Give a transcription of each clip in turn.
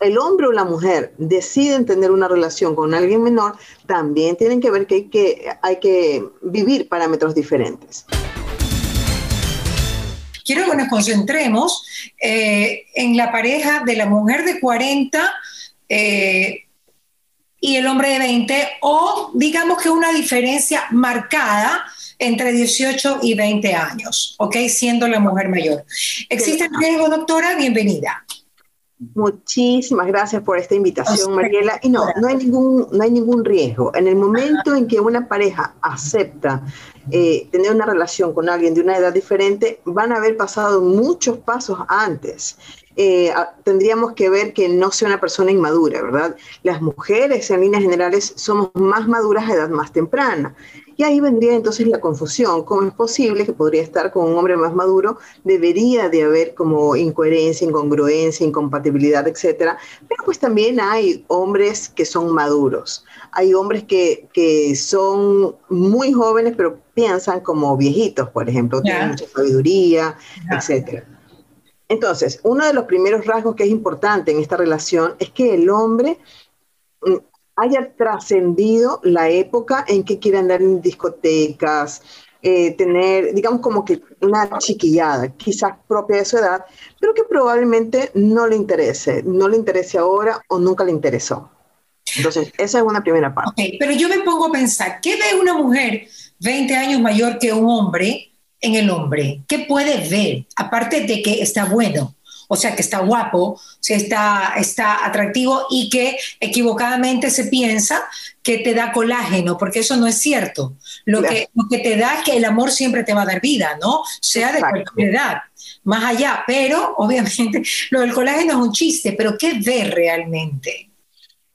el hombre o la mujer deciden tener una relación con alguien menor, también tienen que ver que hay que, hay que vivir parámetros diferentes. Quiero que nos concentremos eh, en la pareja de la mujer de 40 eh, y el hombre de 20, o digamos que una diferencia marcada entre 18 y 20 años, ¿ok? Siendo la mujer mayor. ¿Existe riesgo, doctora? Bienvenida. Muchísimas gracias por esta invitación, Mariela. Y no, no hay ningún, no hay ningún riesgo. En el momento en que una pareja acepta eh, tener una relación con alguien de una edad diferente, van a haber pasado muchos pasos antes. Eh, tendríamos que ver que no sea una persona inmadura, ¿verdad? Las mujeres en líneas generales somos más maduras a edad más temprana. Y ahí vendría entonces la confusión. ¿Cómo es posible que podría estar con un hombre más maduro? Debería de haber como incoherencia, incongruencia, incompatibilidad, etcétera. Pero pues también hay hombres que son maduros. Hay hombres que, que son muy jóvenes, pero piensan como viejitos, por ejemplo, tienen mucha sabiduría, etcétera. Entonces, uno de los primeros rasgos que es importante en esta relación es que el hombre mm, haya trascendido la época en que quiere andar en discotecas, eh, tener, digamos, como que una chiquillada, quizás propia de su edad, pero que probablemente no le interese, no le interese ahora o nunca le interesó. Entonces, esa es una primera parte. Okay, pero yo me pongo a pensar, ¿qué ve una mujer 20 años mayor que un hombre en el hombre? ¿Qué puede ver? Aparte de que está bueno o sea, que está guapo, si está, está atractivo y que equivocadamente se piensa que te da colágeno, porque eso no es cierto. Lo, que, lo que te da es que el amor siempre te va a dar vida, ¿no? Sea de cualquier edad, más allá, pero obviamente lo del colágeno es un chiste, pero ¿qué ve realmente?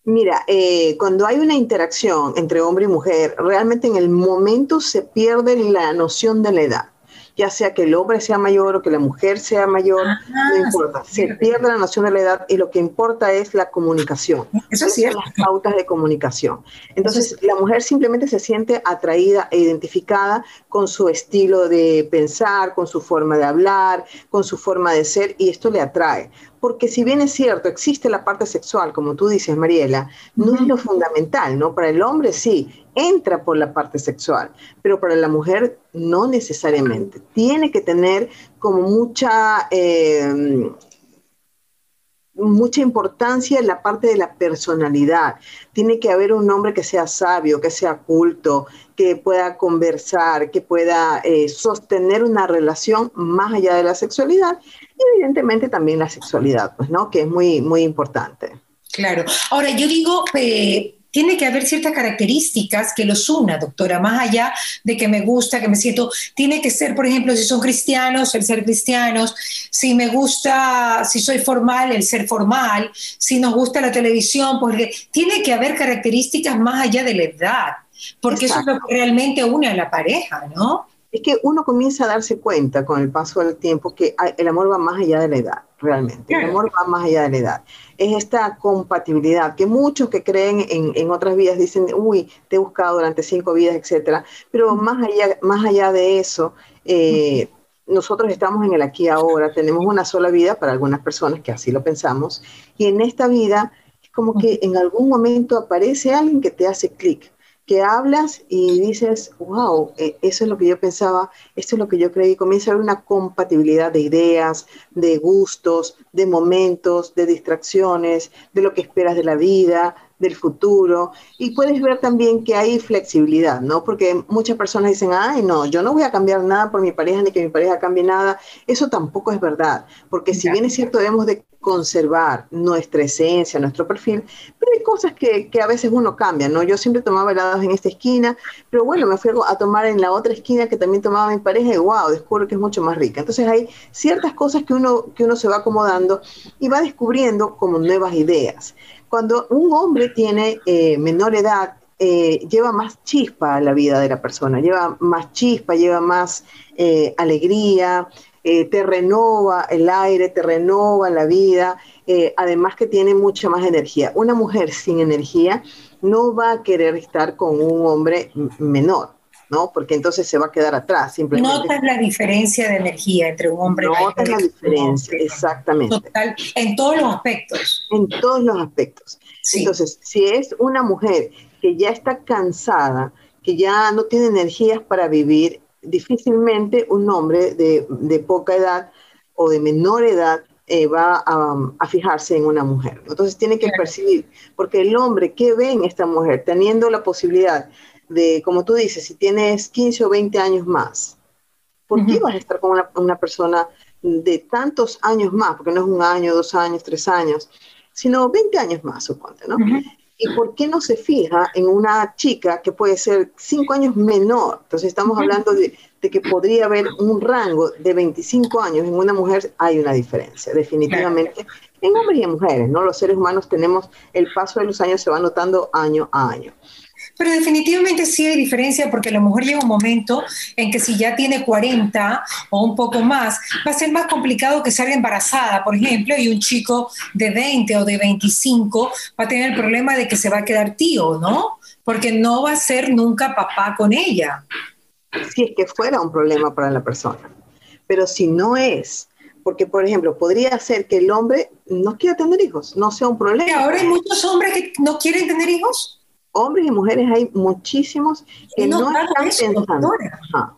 Mira, eh, cuando hay una interacción entre hombre y mujer, realmente en el momento se pierde la noción de la edad ya sea que el hombre sea mayor o que la mujer sea mayor, no ah, importa. Se pierde la noción de la edad y lo que importa es la comunicación. Eso sí. Las pautas de comunicación. Entonces, la mujer simplemente se siente atraída e identificada con su estilo de pensar, con su forma de hablar, con su forma de ser, y esto le atrae porque si bien es cierto, existe la parte sexual, como tú dices, Mariela, no es lo fundamental, ¿no? Para el hombre sí, entra por la parte sexual, pero para la mujer no necesariamente. Tiene que tener como mucha... Eh, mucha importancia la parte de la personalidad. Tiene que haber un hombre que sea sabio, que sea culto, que pueda conversar, que pueda eh, sostener una relación más allá de la sexualidad y evidentemente también la sexualidad, pues, ¿no? Que es muy, muy importante. Claro. Ahora, yo digo, eh, tiene que haber ciertas características que los una, doctora, más allá de que me gusta, que me siento, tiene que ser, por ejemplo, si son cristianos, el ser cristianos, si me gusta, si soy formal, el ser formal, si nos gusta la televisión, porque tiene que haber características más allá de la edad, porque eso es lo que realmente une a la pareja, ¿no? Es que uno comienza a darse cuenta con el paso del tiempo que el amor va más allá de la edad, realmente. El amor va más allá de la edad. Es esta compatibilidad, que muchos que creen en, otras vidas dicen, uy, te he buscado durante cinco vidas, etcétera, pero más allá, más allá de eso, eh, nosotros estamos en el aquí ahora, tenemos una sola vida para algunas personas que así lo pensamos, y en esta vida es como que en algún momento aparece alguien que te hace clic, que hablas y dices, wow, eh, eso es lo que yo pensaba, esto es lo que yo creí, comienza a haber una compatibilidad de ideas, de gustos, de momentos, de distracciones, de lo que esperas de la vida, del futuro, y puedes ver también que hay flexibilidad, ¿no? Porque muchas personas dicen, ay, no, yo no voy a cambiar nada por mi pareja, ni que mi pareja cambie nada, eso tampoco es verdad, porque si bien es cierto, debemos de conservar nuestra esencia, nuestro perfil, pero hay cosas que, que, a veces uno cambia, ¿no? Yo siempre tomaba helados en esta esquina, pero bueno, me fui a tomar en la otra esquina que también tomaba mi pareja y wow, descubro que es mucho más rica. Entonces hay ciertas cosas que uno, que uno se va acomodando y va descubriendo como nuevas ideas. Cuando un hombre tiene eh, menor edad, eh, lleva más chispa a la vida de la persona, lleva más chispa, lleva más eh, alegría, te renova el aire, te renova la vida, además que tiene mucha más energía. Una mujer sin energía no va a querer estar con un hombre menor. ¿No? Porque entonces se va a quedar atrás. Simplemente. Notas la diferencia de energía entre un hombre y una mujer. Notas la diferencia, exactamente. Total, en todos los aspectos. En todos los aspectos. Entonces, si es una mujer que ya está cansada, que ya no tiene energías para vivir, difícilmente un hombre de, de poca edad o de menor edad eh, va a, fijarse en una mujer. Entonces tiene que percibir, porque el hombre que ve en esta mujer, teniendo la posibilidad de, como tú dices, si tienes 15 o 20 años más, ¿por qué vas a estar con una, persona de tantos años más? Porque no es un año, dos años, tres años, sino 20 años más, suponte, ¿no? ¿Y por qué no se fija en una chica que puede ser cinco años menor? Entonces estamos hablando de, que podría haber un rango de 25 años en una mujer, hay una diferencia, definitivamente, en hombres y en mujeres, ¿no? Los seres humanos tenemos, el paso de los años se va notando año a año. Pero definitivamente sí hay diferencia porque la mujer llega un momento en que si ya tiene 40 o un poco más, va a ser más complicado que salga embarazada, por ejemplo, y un chico de 20 o de 25 va a tener el problema de que se va a quedar tío, ¿no? Porque no va a ser nunca papá con ella. Si es que fuera un problema para la persona. Pero si no es, porque por ejemplo, podría ser que el hombre no quiera tener hijos, no sea un problema. ¿Y ahora hay muchos hombres que no quieren tener hijos? Hombres y mujeres hay muchísimos que no, están pensando.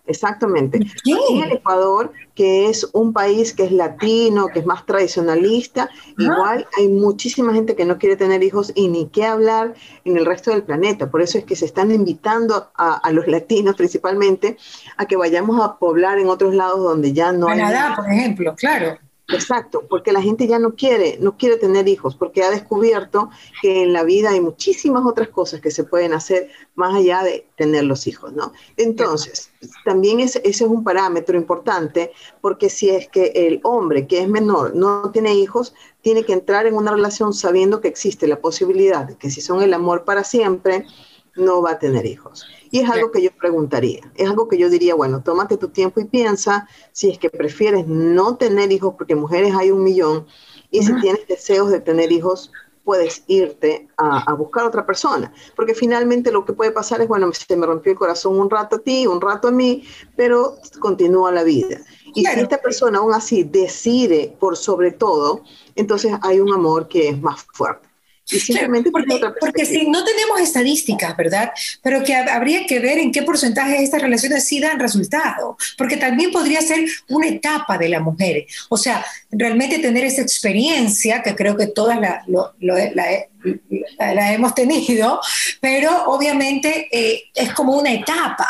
exactamente. En el Ecuador, que es un país que es latino, que es más tradicionalista, igual hay muchísima gente que no quiere tener hijos y ni qué hablar en el resto del planeta. Por eso es que se están invitando a, los latinos principalmente a que vayamos a poblar en otros lados donde ya no Canadá, por ejemplo, claro. Exacto, porque la gente ya no quiere, no quiere tener hijos, porque ha descubierto que en la vida hay muchísimas otras cosas que se pueden hacer más allá de tener los hijos, ¿no? Entonces, también ese es un parámetro importante, porque si es que el hombre que es menor no tiene hijos, tiene que entrar en una relación sabiendo que existe la posibilidad de que si son el amor para siempre, no va a tener hijos. Y es algo que yo preguntaría, es algo que yo diría, bueno, tómate tu tiempo y piensa si es que prefieres no tener hijos, porque mujeres hay un millón, y si tienes deseos de tener hijos, puedes irte a, buscar otra persona, porque finalmente lo que puede pasar es, bueno, se me rompió el corazón un rato a ti, un rato a mí, pero continúa la vida. Y si esta persona aún así decide por sobre todo, entonces hay un amor que es más fuerte simplemente porque, porque si no tenemos estadísticas, ¿verdad? Pero que habría que ver en qué porcentaje estas relaciones sí dan resultado, porque también podría ser una etapa de la mujer. O sea, realmente tener esa experiencia, que creo que todas la, la, hemos tenido, pero obviamente eh, es como una etapa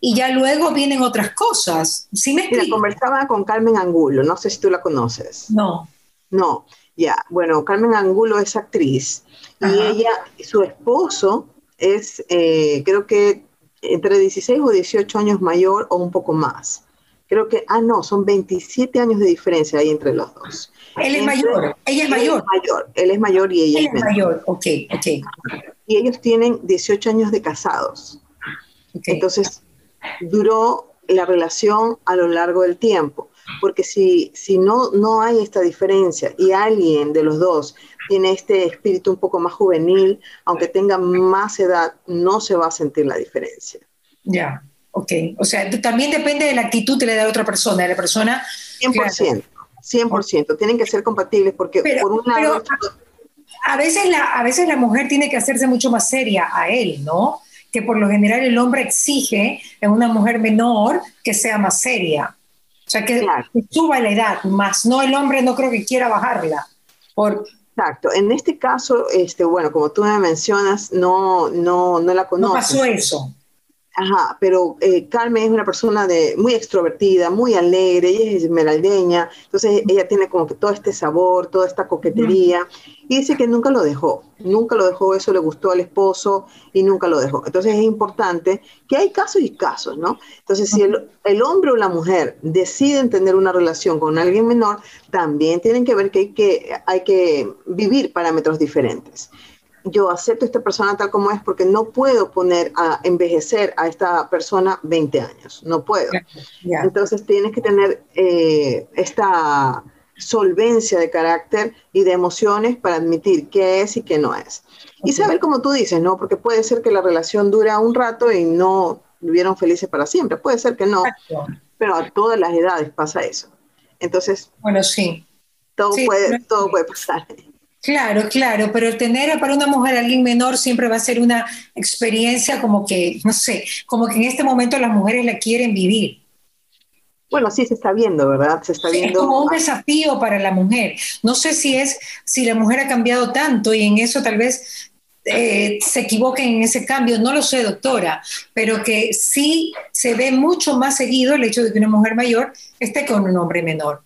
y ya luego vienen otras cosas. ¿Sí me Mira, conversaba con Carmen Angulo, no sé si tú la conoces. No. No, ya, bueno, Carmen Angulo es actriz y ella, su esposo es, eh, creo que entre 16 o 18 años mayor o un poco más. Creo que, ah, no, son 27 años de diferencia ahí entre los dos. Él es mayor, ella es mayor. mayor. Él es mayor y ella es, es mayor. Ok, ok. Y ellos tienen 18 años de casados. Entonces, duró la relación a lo largo del tiempo porque si, si no, no hay esta diferencia y alguien de los dos tiene este espíritu un poco más juvenil, aunque tenga más edad, no se va a sentir la diferencia. Ya, ok. O sea, también depende de la actitud que le da otra persona, de la persona. 100%, 100%. Tienen que ser compatibles porque por un lado... a, veces la, a veces la mujer tiene que hacerse mucho más seria a él, ¿no? Que por lo general el hombre exige en una mujer menor que sea más seria. O sea, que, suba la edad, más no el hombre no creo que quiera bajarla. Por... Exacto. En este caso, este, bueno, como tú me mencionas, no, no, no la conozco. No pasó eso. Ajá, pero eh, Carmen es una persona de, muy extrovertida, muy alegre, ella es esmeraldeña, entonces ella tiene como que todo este sabor, toda esta coquetería, y dice que nunca lo dejó, nunca lo dejó, eso le gustó al esposo y nunca lo dejó. Entonces es importante que hay casos y casos, ¿no? Entonces si el, el hombre o la mujer deciden tener una relación con alguien menor, también tienen que ver que hay que, hay que vivir parámetros diferentes yo acepto a esta persona tal como es porque no puedo poner a envejecer a esta persona 20 años, no puedo. Entonces tienes que tener eh, esta solvencia de carácter y de emociones para admitir qué es y qué no es. Y saber como tú dices, ¿no? Porque puede ser que la relación dura un rato y no, vivieron felices para siempre. Puede ser que no, pero a todas las edades pasa eso. Entonces, bueno, sí. Todo, puede, todo puede pasar. Claro, claro, pero tener para una mujer a alguien menor siempre va a ser una experiencia como que, no sé, como que en este momento las mujeres la quieren vivir. Bueno, sí se está viendo, ¿verdad? Se está viendo. Es como un desafío para la mujer. No sé si es, si la mujer ha cambiado tanto y en eso tal vez eh, se equivoquen en ese cambio, no lo sé, doctora, pero que sí se ve mucho más seguido el hecho de que una mujer mayor esté con un hombre menor.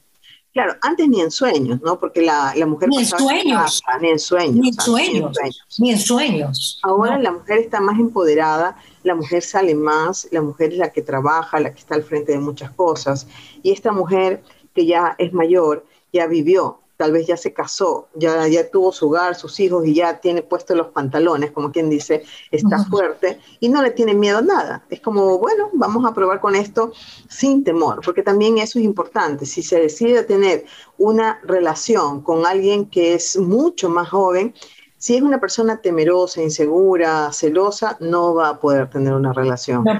Claro, antes ni en sueños, ¿no? Porque la, mujer... Ni en, sueños. ni en sueños. Ni en sueños. Ni en sueños. Ahora la mujer está más empoderada, la mujer sale más, la mujer es la que trabaja, la que está al frente de muchas cosas. Y esta mujer que ya es mayor, ya vivió, tal vez ya se casó, ya, ya tuvo su hogar, sus hijos y ya tiene puestos los pantalones, como quien dice, está fuerte y no le tiene miedo a nada. Es como, bueno, vamos a probar con esto sin temor, porque también eso es importante. Si se decide tener una relación con alguien que es mucho más joven, si es una persona temerosa, insegura, celosa, no va a poder tener una relación. No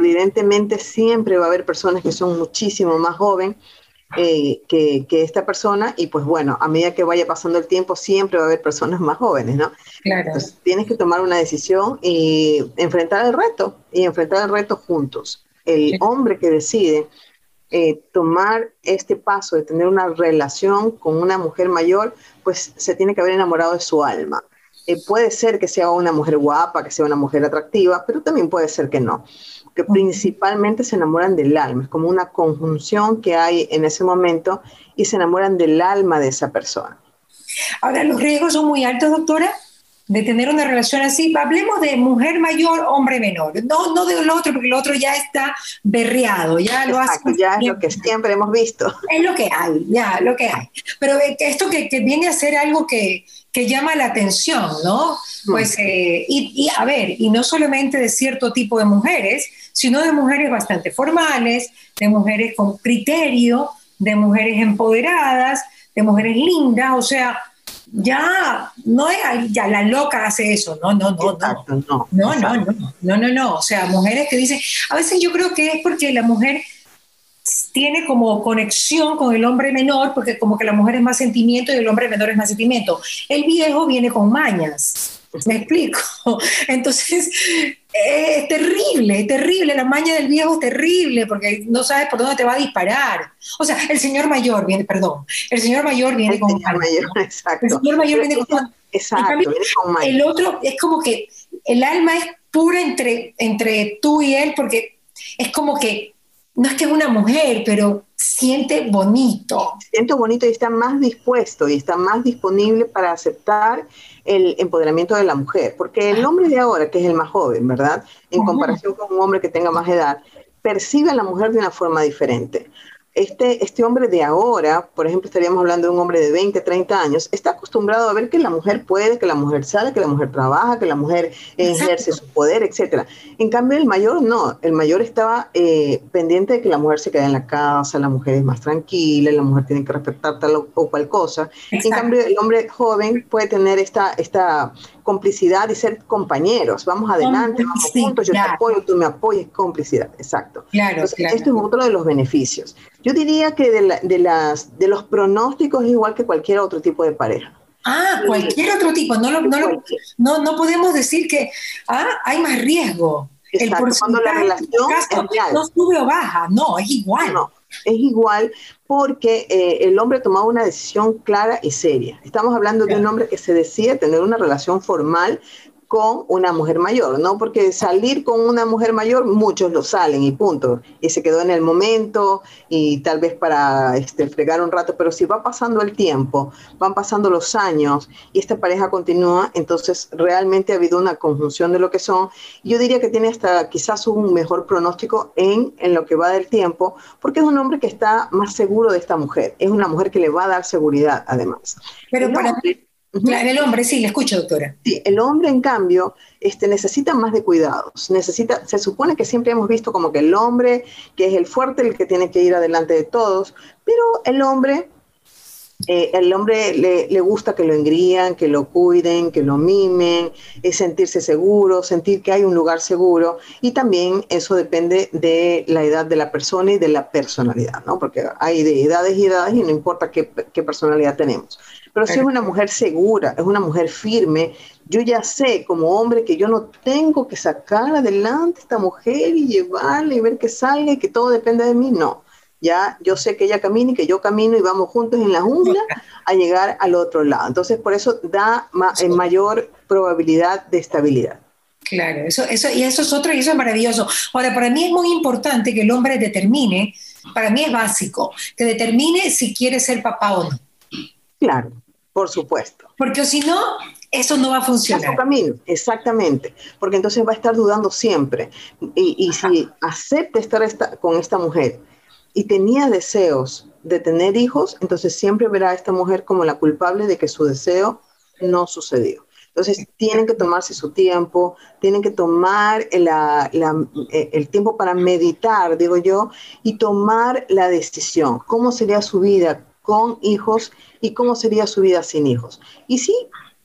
evidentemente siempre va a haber personas que son muchísimo más jóvenes eh, que, esta persona y pues bueno, a medida que vaya pasando el tiempo siempre va a haber personas más jóvenes, ¿no? Claro. Entonces tienes que tomar una decisión y enfrentar el reto y enfrentar el reto juntos. El hombre que decide eh, tomar este paso de tener una relación con una mujer mayor, pues se tiene que haber enamorado de su alma. Eh, puede ser que sea una mujer guapa, que sea una mujer atractiva, pero también puede ser que no que principalmente se enamoran del alma, es como una conjunción que hay en ese momento y se enamoran del alma de esa persona. Ahora, ¿los riesgos son muy altos, doctora? De tener una relación así, hablemos de mujer mayor, hombre menor, no, no del otro, porque el otro ya está berreado, ya lo hace. Ya es lo que siempre hemos visto. Es lo que hay, ya, lo que hay. Pero esto que, que viene a ser algo que, que llama la atención, ¿no? Pues, eh, y, y, a ver, y no solamente de cierto tipo de mujeres, sino de mujeres bastante formales, de mujeres con criterio, de mujeres empoderadas, de mujeres lindas, o sea, ya no es ya la loca hace eso, no, no, no, no. No, no, no, no, no, no, no, o sea, mujeres que dicen, a veces yo creo que es porque la mujer tiene como conexión con el hombre menor, porque como que la mujer es más sentimiento y el hombre menor es más sentimiento. El viejo viene con mañas, me explico. Entonces, es terrible, es terrible, la maña del viejo es terrible porque no sabes por dónde te va a disparar. O sea, el señor mayor viene, perdón, el señor mayor viene con señor mayor, exacto. El señor mayor viene con Exacto, viene con El otro es como que el alma es pura entre, entre tú y él porque es como que no es que es una mujer, pero siente bonito. Siente bonito y está más dispuesto y está más disponible para aceptar el empoderamiento de la mujer, porque el hombre de ahora, que es el más joven, ¿verdad? En comparación con un hombre que tenga más edad, percibe a la mujer de una forma diferente este, este hombre de ahora, por ejemplo, estaríamos hablando de un hombre de 20, 30 años, está acostumbrado a ver que la mujer puede, que la mujer sale, que la mujer trabaja, que la mujer ejerce su poder, etc. En cambio, el mayor no, el mayor estaba eh, pendiente de que la mujer se quede en la casa, la mujer es más tranquila, la mujer tiene que respetar tal o, cual cosa. En cambio, el hombre joven puede tener esta, esta complicidad y ser compañeros. Vamos adelante, vamos juntos, yo te apoyo, tú me apoyas, complicidad, exacto. Claro, Esto es otro de los beneficios. Yo diría que de, las, de los pronósticos es igual que cualquier otro tipo de pareja. Ah, cualquier otro tipo. No, no, no, podemos decir que ah, hay más riesgo. Exacto, cuando la relación no sube o baja, no, es igual. No, es igual porque eh, el hombre tomaba una decisión clara y seria. Estamos hablando de un hombre que se decide tener una relación formal con una mujer mayor, ¿no? Porque salir con una mujer mayor, muchos lo salen y punto. Y se quedó en el momento y tal vez para este, fregar un rato, pero si va pasando el tiempo, van pasando los años y esta pareja continúa, entonces realmente ha habido una conjunción de lo que son. Yo diría que tiene hasta quizás un mejor pronóstico en, en lo que va del tiempo, porque es un hombre que está más seguro de esta mujer. Es una mujer que le va a dar seguridad, además. Pero para, el hombre, sí, le escucho, doctora. Sí, el hombre, en cambio, este, necesita más de cuidados. Necesita, se supone que siempre hemos visto como que el hombre, que es el fuerte, el que tiene que ir adelante de todos, pero el hombre Eh, el hombre le, gusta que lo engrían, que lo cuiden, que lo mimen, es sentirse seguro, sentir que hay un lugar seguro y también eso depende de la edad de la persona y de la personalidad, ¿no? Porque hay de edades y edades y no importa qué, qué personalidad tenemos. Pero si es una mujer segura, es una mujer firme, yo ya sé como hombre que yo no tengo que sacar adelante a esta mujer y llevarla y ver que salga y que todo depende de mí, no ya yo sé que ella camina y que yo camino y vamos juntos en la jungla a llegar al otro lado. Entonces, por eso da mayor probabilidad de estabilidad. Claro, eso, eso, y eso es otro y eso es maravilloso. Ahora, para mí es muy importante que el hombre determine, para mí es básico, que determine si quiere ser papá o no. Claro, por supuesto. Porque si no, eso no va a funcionar. camino, exactamente, porque entonces va a estar dudando siempre. Y, y si acepta estar esta, con esta mujer, y tenía deseos de tener hijos, entonces siempre verá a esta mujer como la culpable de que su deseo no sucedió. Entonces tienen que tomarse su tiempo, tienen que tomar eh, el tiempo para meditar, digo yo, y tomar la decisión. ¿Cómo sería su vida con hijos y cómo sería su vida sin hijos? Y sí,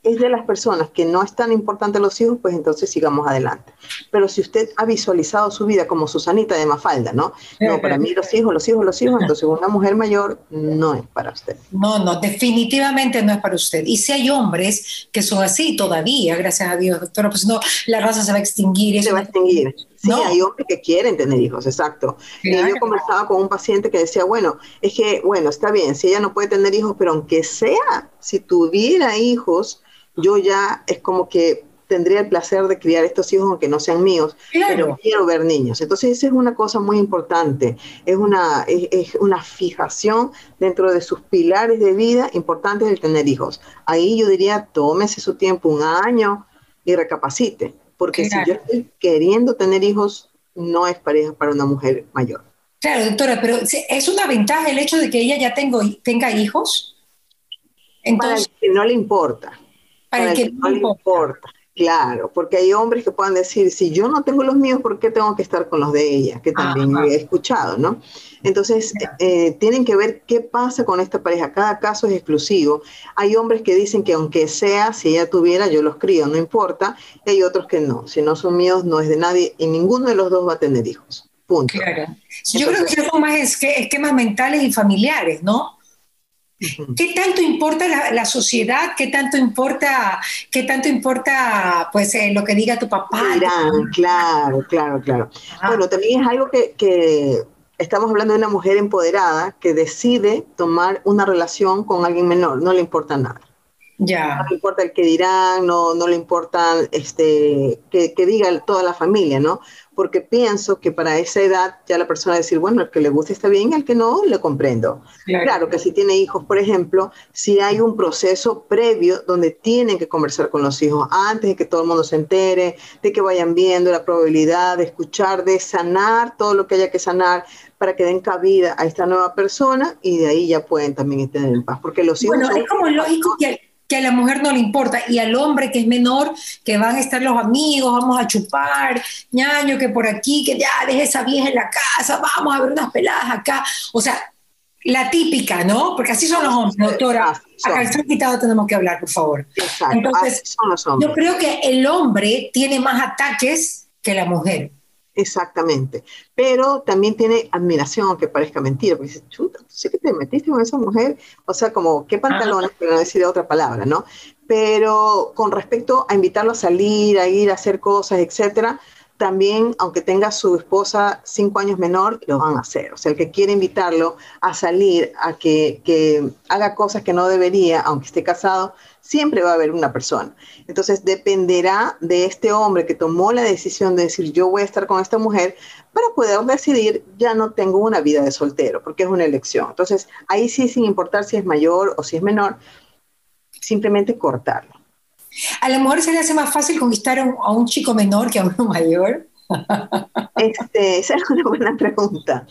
es de las personas que no es tan importante los hijos, pues entonces sigamos adelante. Pero si usted ha visualizado su vida como Susanita de Mafalda, ¿no? No, para mí los hijos, los hijos, los hijos, entonces una mujer mayor no es para usted. No, no, definitivamente no es para usted. Y si hay hombres que son así todavía, gracias a Dios, doctora, pues no, la raza se va a extinguir. Se va a extinguir. Sí, hay hombres que quieren tener hijos, exacto. Y yo conversaba con un paciente que decía, bueno, es que, bueno, está bien, si ella no puede tener hijos, pero aunque sea, si tuviera hijos, yo ya es como que tendría el placer de criar estos hijos aunque no sean míos, pero quiero ver niños. Entonces esa es una cosa muy importante, es una, es, una fijación dentro de sus pilares de vida importantes el tener hijos. Ahí yo diría, tómese su tiempo, un año, y recapacite, porque si yo estoy queriendo tener hijos, no es pareja para una mujer mayor. Claro, doctora, pero es una ventaja el hecho de que ella ya tengo, tenga hijos. Entonces, para que no le importa para, que, no le importa. Claro, porque hay hombres que puedan decir, si yo no tengo los míos, ¿por qué tengo que estar con los de ella? Que también he escuchado, ¿no? Entonces, eh, tienen que ver qué pasa con esta pareja. Cada caso es exclusivo. Hay hombres que dicen que aunque sea, si ella tuviera, yo los crío, no importa. Y hay otros que no. Si no son míos, no es de nadie y ninguno de los dos va a tener hijos. Punto. Claro. yo creo que son más esquemas mentales y familiares, ¿no? ¿Qué tanto importa la, sociedad? ¿Qué tanto importa, qué tanto importa pues, eh, lo que diga tu papá? claro, claro, claro. Bueno, también es algo que, que, estamos hablando de una mujer empoderada que decide tomar una relación con alguien menor, no le importa nada. Ya. No le importa el que dirán, no, no le importa este, que, que diga toda la familia, ¿no? Porque pienso que para esa edad ya la persona va a decir, bueno, el que le guste está bien, el que no, le comprendo. Claro. que si tiene hijos, por ejemplo, si hay un proceso previo donde tienen que conversar con los hijos antes de que todo el mundo se entere, de que vayan viendo la probabilidad de escuchar, de sanar todo lo que haya que sanar para que den cabida a esta nueva persona y de ahí ya pueden también tener en paz, porque los hijos... Bueno, es como lógico que que a la mujer no le importa y al hombre que es menor, que van a estar los amigos, vamos a chupar, ñaño, que por aquí, que ya deje esa vieja en la casa, vamos a ver unas peladas acá. O sea, la típica, ¿no? Porque así son los hombres, doctora. Acá el quitado tenemos que hablar, por favor. Entonces, yo creo que el hombre tiene más ataques que la mujer. Exactamente. Pero también tiene admiración, aunque parezca mentira, porque dice, chuta, sé que te metiste con esa mujer. O sea, como, ¿qué pantalones? Pero no decir otra palabra, ¿no? Pero con respecto a invitarlo a salir, a ir a hacer cosas, etcétera, también, aunque tenga su esposa cinco años menor, lo van a hacer. O sea, el que quiere invitarlo a salir, a que, haga cosas que no debería, aunque esté casado, siempre va a haber una persona. Entonces dependerá de este hombre que tomó la decisión de decir yo voy a estar con esta mujer para poder decidir ya no tengo una vida de soltero, porque es una elección. Entonces ahí sí, sin importar si es mayor o si es menor, simplemente cortarlo. A lo mejor se le hace más fácil conquistar a un chico menor que a uno mayor. Este, esa es una buena pregunta.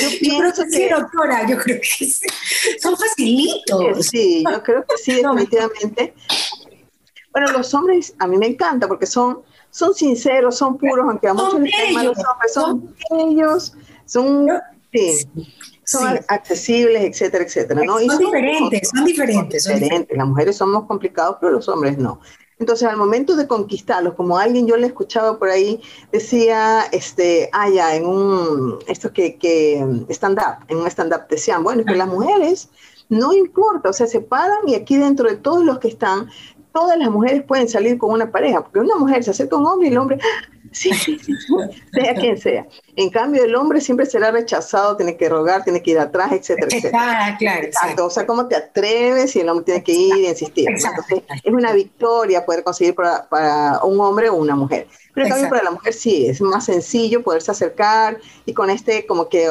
Yo, pienso que, sí, doctora, yo creo que sí. Son facilitos. Sí, yo creo que sí, definitivamente. Bueno, los hombres a mí me encanta porque son, son sinceros, son puros, aunque a muchos les caen malos hombres, son ellos, son Sí. Son accesibles, etcétera, etcétera. ¿no? Son, diferentes, son, diferentes, son diferentes. Las mujeres somos complicados, pero los hombres no. Entonces, al momento de conquistarlos, como alguien yo le escuchaba por ahí, decía, este, ah, ya, en un, esto que, que stand-up, en un stand-up decían, bueno, que las mujeres no importa, o sea, se paran y aquí dentro de todos los que están, todas las mujeres pueden salir con una pareja, porque una mujer se acerca a un hombre y el hombre, sí, sí, sí, sea quien sea. En cambio, el hombre siempre será rechazado, tiene que rogar, tiene que ir atrás, etcétera, etcétera. claro. Exacto. O sea, ¿cómo te atreves y el hombre tiene que ir y insistir? Entonces, es una victoria poder conseguir para, para, un hombre o una mujer. Pero en cambio, para la mujer sí, es más sencillo poderse acercar y con este como que...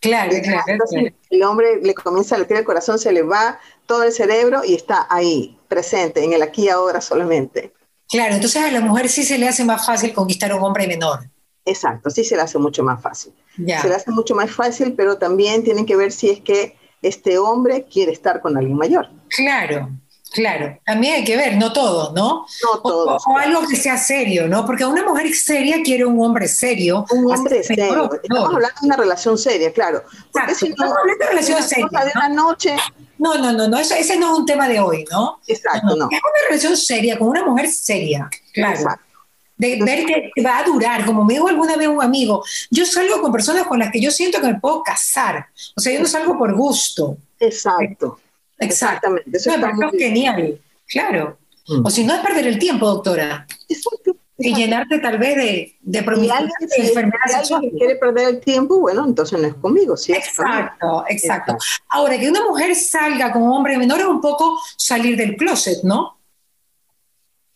Claro, claro, Entonces, El hombre le comienza a latir el corazón, se le va todo el cerebro y está ahí, presente, en el aquí y ahora solamente. Claro, entonces a la mujer sí se le hace más fácil conquistar a un hombre menor. Exacto, sí se le hace mucho más fácil. Se le hace mucho más fácil, pero también tienen que ver si es que este hombre quiere estar con alguien mayor. Claro, Claro, también hay que ver, no todo, ¿no? No todo. O, algo que sea serio, ¿no? Porque una mujer seria quiere un hombre serio. Un hombre serio. Estamos hablando de una relación seria, claro. Porque si no, hablando de relación seria. De una noche. No, no, no, no, ese no es un tema de hoy, ¿no? Exacto, no. Es una relación seria, con una mujer seria, claro. Exacto. De ver que va a durar, como me dijo alguna vez un amigo, yo salgo con personas con las que yo siento que me puedo casar. O sea, yo no salgo por gusto. Exacto. Exactamente. Eso no, genial, claro. Mm. O si no es perder el tiempo, doctora. Y llenarte tal vez de, de enfermedades si quiere perder el tiempo, bueno, entonces no es conmigo. ¿sí? Exacto, exacto, Ahora, que una mujer salga con un hombre menor es un poco salir del closet, ¿no?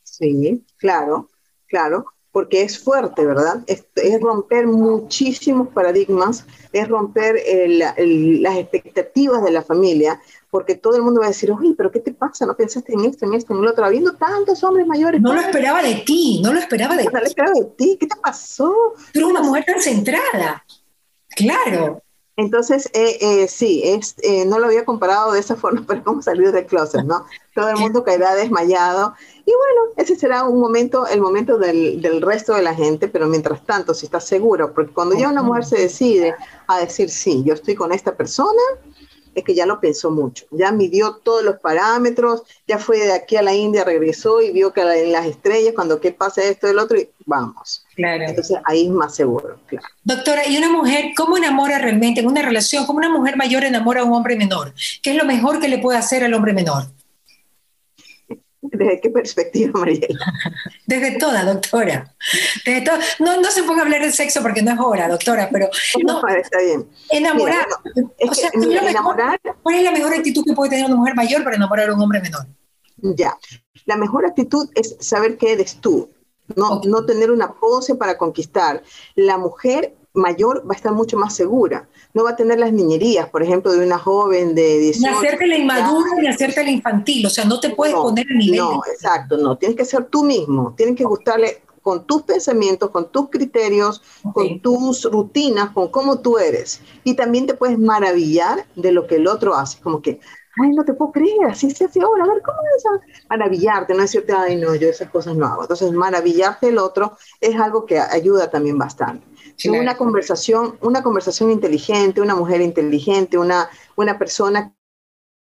Sí, claro, claro, porque es fuerte, ¿verdad? Es, romper muchísimos paradigmas, es romper las expectativas de la familia, porque todo el mundo va a decir, oye, pero ¿qué te pasa? ¿No pensaste en esto, en esto, en lo otro? Habiendo tantos hombres mayores. No lo esperaba de ti, no lo esperaba de ti. No lo esperaba de ti, ¿qué te pasó? Pero una mujer tan centrada, claro. Entonces, eh, eh, sí, es, eh, no lo había comparado de esa forma, pero cómo salir del closet, ¿no? Todo el mundo caerá desmayado. Y bueno, ese será un momento, el momento del, del resto de la gente, pero mientras tanto, si estás seguro, porque cuando ya una mujer se decide a decir, sí, yo estoy con esta persona, es que ya lo pensó mucho, ya midió todos los parámetros, ya fue de aquí a la India, regresó y vio que en las estrellas, cuando qué pasa esto, el otro, y vamos. Claro. Entonces ahí es más seguro, claro. Doctora, ¿y una mujer cómo enamora realmente en una relación? ¿Cómo una mujer mayor enamora a un hombre menor? ¿Qué es lo mejor que le puede hacer al hombre menor? ¿Desde qué perspectiva, Mariela? Desde toda, doctora. Desde No, no se ponga a hablar de sexo porque no es hora, doctora, pero... No, está bien. Enamorar. o sea, enamorar... ¿Cuál es la mejor actitud que puede tener una mujer mayor para enamorar a un hombre menor? Ya. La mejor actitud es saber que eres tú, no, no tener una pose para conquistar. La mujer mayor va a estar mucho más segura. No va a tener las niñerías, por ejemplo, de una joven de 18 Ni hacerte la inmadura ni hacerte la infantil, o sea, no te puedes poner a nivel. No, exacto, no, tienes que ser tú mismo, tienes que gustarle con tus pensamientos, con tus criterios, con tus rutinas, con cómo tú eres. Y también te puedes maravillar de lo que el otro hace, como que, ay, no te puedo creer, así se hace ahora, a ver, ¿cómo es? Maravillarte, no decirte, ay, no, yo esas cosas no hago. Entonces, maravillarte del otro es algo que ayuda también bastante. Una conversación, una conversación inteligente, una mujer inteligente, una, una persona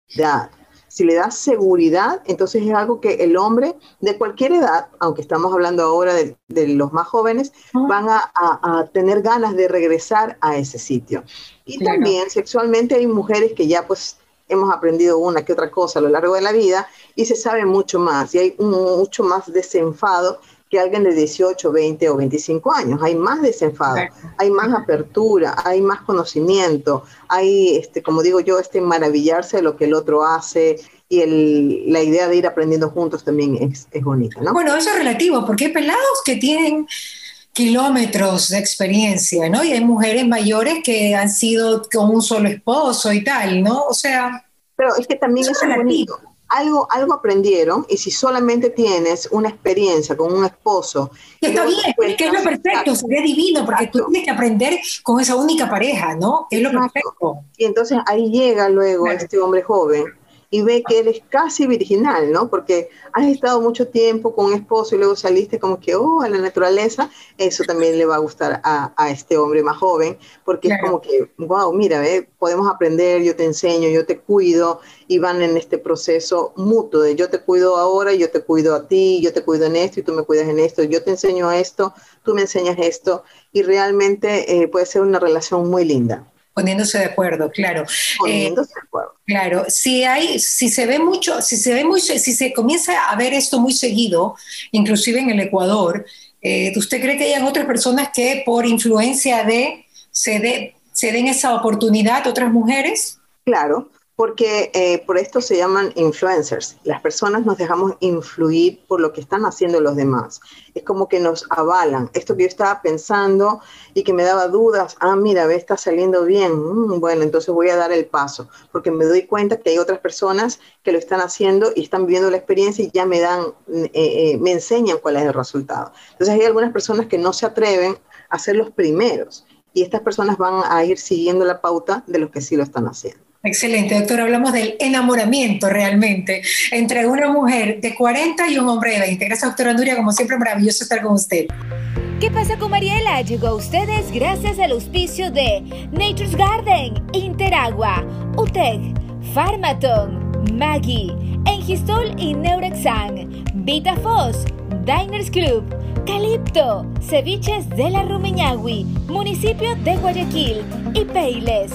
ya, si le das seguridad, entonces es algo que el hombre de cualquier edad, aunque estamos hablando ahora de, los más jóvenes, van a, tener ganas de regresar a ese sitio. Y también sexualmente hay mujeres que ya pues hemos aprendido una que otra cosa a lo largo de la vida y se sabe mucho más y hay mucho más desenfado que alguien de 18, 20 o 25 años. Hay más desenfado, hay más apertura, hay más conocimiento, hay, este, como digo yo, este maravillarse de lo que el otro hace y el, la idea de ir aprendiendo juntos también es, es bonita, ¿no? Bueno, eso es relativo, porque hay pelados que tienen kilómetros de experiencia, ¿no? Y hay mujeres mayores que han sido con un solo esposo y tal, ¿no? O sea... Pero es que también es bonito algo, algo aprendieron y si solamente tienes una experiencia con un esposo... Está bien, que es lo perfecto, sería divino, porque tú tienes que aprender con esa única pareja, ¿no? Es lo perfecto. Y entonces ahí llega luego este hombre joven y ve que eres casi virginal, ¿no? Porque has estado mucho tiempo con un esposo y luego saliste como que, oh, a la naturaleza, eso también le va a gustar a, este hombre más joven, porque es como que, wow, mira, podemos aprender, yo te enseño, yo te cuido, y van en este proceso mutuo de yo te cuido ahora, yo te cuido a ti, yo te cuido en esto y tú me cuidas en esto, yo te enseño esto, tú me enseñas esto, y realmente eh, puede ser una relación muy linda poniéndose de acuerdo, claro. Poniéndose de acuerdo. Claro, si hay, si se ve mucho, si se ve muy, si se comienza a ver esto muy seguido, inclusive en el Ecuador, eh, ¿usted cree que hay otras personas que por influencia de se, se den esa oportunidad a otras mujeres? Claro, porque eh, por esto se llaman influencers. Las personas nos dejamos influir por lo que están haciendo los demás. Es como que nos avalan. Esto que yo estaba pensando y que me daba dudas, ah, mira, ve, está saliendo bien. Mm, bueno, entonces voy a dar el paso, porque me doy cuenta que hay otras personas que lo están haciendo y están viviendo la experiencia y ya me dan, eh, eh, me enseñan cuál es el resultado. Entonces hay algunas personas que no se atreven a ser los primeros y estas personas van a ir siguiendo la pauta de los que sí lo están haciendo. Excelente, doctor. Hablamos del enamoramiento realmente entre una mujer de 40 y un hombre de 20. Gracias, doctora Nuria. Como siempre, maravilloso estar con usted. ¿Qué pasa con Mariela? Llegó a ustedes gracias al auspicio de Nature's Garden, Interagua, UTEC, Pharmaton, Maggie, Engistol y Neurexan, VitaFos, Diners Club, Calipto, Ceviches de la Rumiñahui, Municipio de Guayaquil y Peiles.